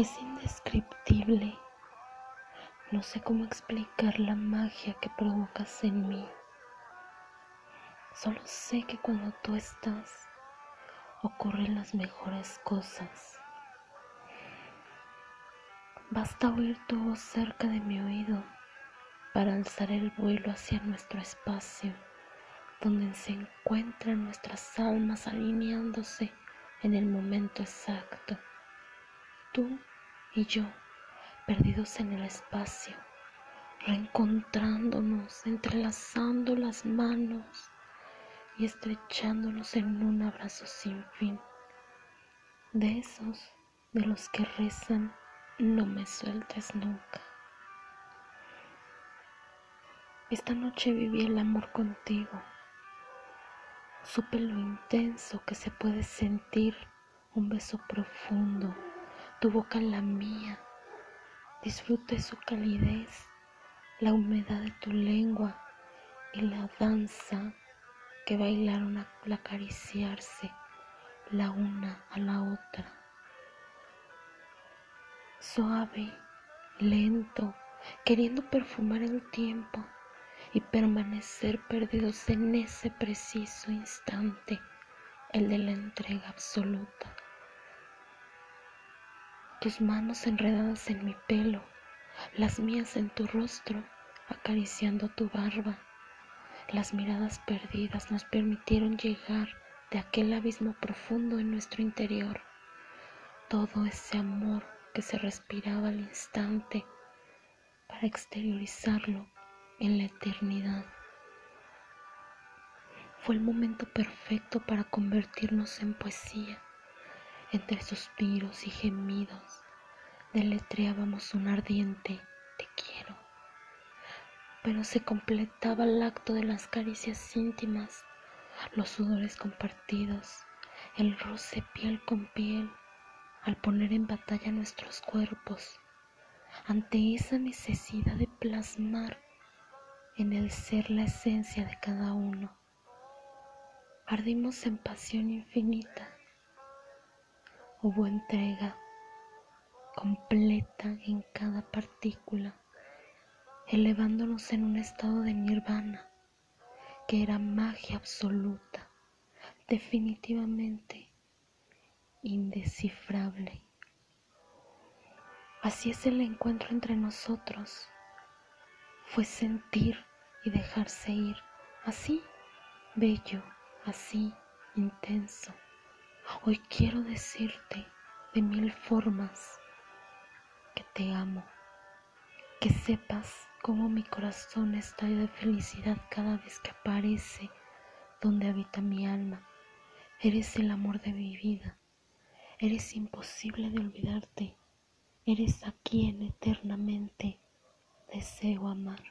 Es indescriptible. No sé cómo explicar la magia que provocas en mí. Solo sé que cuando tú estás, ocurren las mejores cosas. Basta oír tu voz cerca de mi oído para alzar el vuelo hacia nuestro espacio, donde se encuentran nuestras almas alineándose en el momento exacto. Tú y yo, perdidos en el espacio, reencontrándonos, entrelazando las manos y estrechándonos en un abrazo sin fin. De esos de los que rezan, no me sueltes nunca. Esta noche viví el amor contigo. Supe lo intenso que se puede sentir un beso profundo tu boca en la mía. Disfruté su calidez, la humedad de tu lengua y la danza que bailaron al acariciarse la una a la otra. Suave, lento, queriendo perfumar el tiempo y permanecer perdidos en ese preciso instante, el de la entrega absoluta tus manos enredadas en mi pelo, las mías en tu rostro, acariciando tu barba. Las miradas perdidas nos permitieron llegar de aquel abismo profundo en nuestro interior. Todo ese amor que se respiraba al instante para exteriorizarlo en la eternidad. Fue el momento perfecto para convertirnos en poesía entre suspiros y gemidos, deletreábamos un ardiente te quiero. Pero se completaba el acto de las caricias íntimas, los sudores compartidos, el roce piel con piel, al poner en batalla nuestros cuerpos, ante esa necesidad de plasmar en el ser la esencia de cada uno. Ardimos en pasión infinita Hubo entrega completa en cada partícula, elevándonos en un estado de nirvana que era magia absoluta, definitivamente indescifrable. Así es el encuentro entre nosotros, fue sentir y dejarse ir, así bello, así intenso. Hoy quiero decirte de mil formas que te amo, que sepas cómo mi corazón estalla de felicidad cada vez que aparece donde habita mi alma. Eres el amor de mi vida, eres imposible de olvidarte, eres a quien eternamente deseo amar.